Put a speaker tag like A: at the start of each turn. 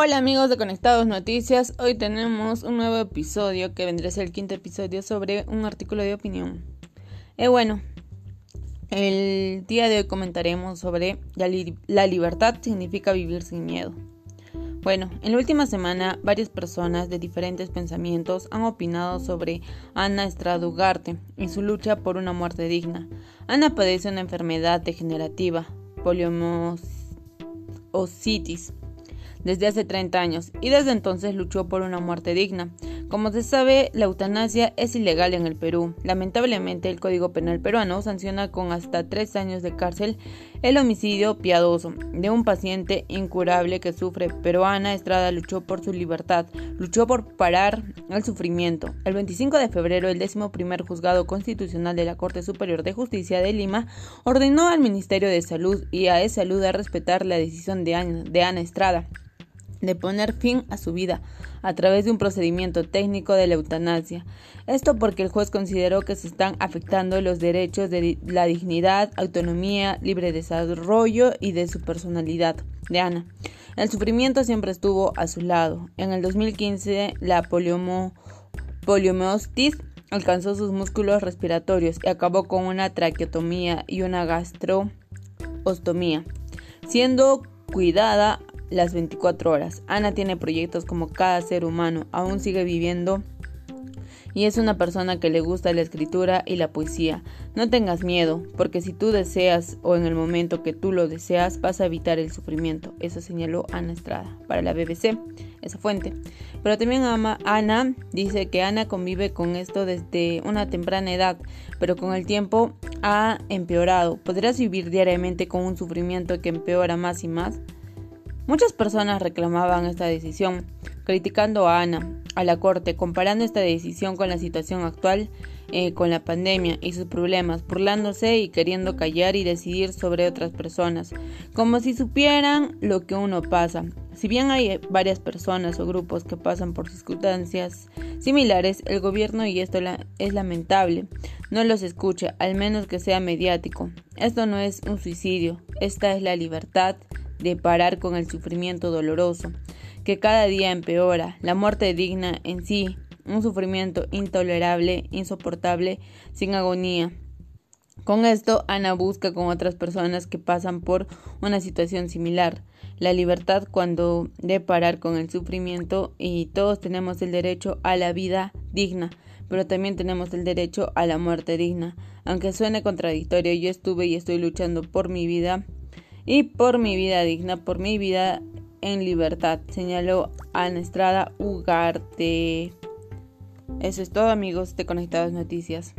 A: Hola amigos de Conectados Noticias, hoy tenemos un nuevo episodio que vendrá a ser el quinto episodio sobre un artículo de opinión. Eh, bueno, el día de hoy comentaremos sobre la, la libertad significa vivir sin miedo. Bueno, en la última semana varias personas de diferentes pensamientos han opinado sobre Ana Estrada Ugarte y su lucha por una muerte digna. Ana padece una enfermedad degenerativa, poliomielitis desde hace 30 años y desde entonces luchó por una muerte digna. Como se sabe, la eutanasia es ilegal en el Perú. Lamentablemente, el Código Penal peruano sanciona con hasta tres años de cárcel el homicidio piadoso de un paciente incurable que sufre, pero Ana Estrada luchó por su libertad, luchó por parar el sufrimiento. El 25 de febrero, el décimo primer juzgado constitucional de la Corte Superior de Justicia de Lima ordenó al Ministerio de Salud y a esa salud a respetar la decisión de Ana Estrada de poner fin a su vida a través de un procedimiento técnico de la eutanasia. Esto porque el juez consideró que se están afectando los derechos de la dignidad, autonomía, libre desarrollo y de su personalidad de Ana. El sufrimiento siempre estuvo a su lado. En el 2015 la poliomielitis alcanzó sus músculos respiratorios y acabó con una traqueotomía y una gastroostomía, siendo cuidada las 24 horas. Ana tiene proyectos como cada ser humano, aún sigue viviendo y es una persona que le gusta la escritura y la poesía. No tengas miedo, porque si tú deseas o en el momento que tú lo deseas vas a evitar el sufrimiento. Eso señaló Ana Estrada para la BBC, esa fuente. Pero también ama, Ana dice que Ana convive con esto desde una temprana edad, pero con el tiempo ha empeorado. ¿Podrás vivir diariamente con un sufrimiento que empeora más y más? Muchas personas reclamaban esta decisión, criticando a Ana, a la Corte, comparando esta decisión con la situación actual, eh, con la pandemia y sus problemas, burlándose y queriendo callar y decidir sobre otras personas, como si supieran lo que uno pasa. Si bien hay varias personas o grupos que pasan por circunstancias similares, el gobierno, y esto es lamentable, no los escucha, al menos que sea mediático. Esto no es un suicidio, esta es la libertad de parar con el sufrimiento doloroso, que cada día empeora, la muerte digna en sí, un sufrimiento intolerable, insoportable, sin agonía. Con esto, Ana busca con otras personas que pasan por una situación similar, la libertad cuando de parar con el sufrimiento y todos tenemos el derecho a la vida digna, pero también tenemos el derecho a la muerte digna. Aunque suene contradictorio, yo estuve y estoy luchando por mi vida y por mi vida digna, por mi vida en libertad, señaló Ana Estrada Ugarte. Eso es todo amigos de Conectados Noticias.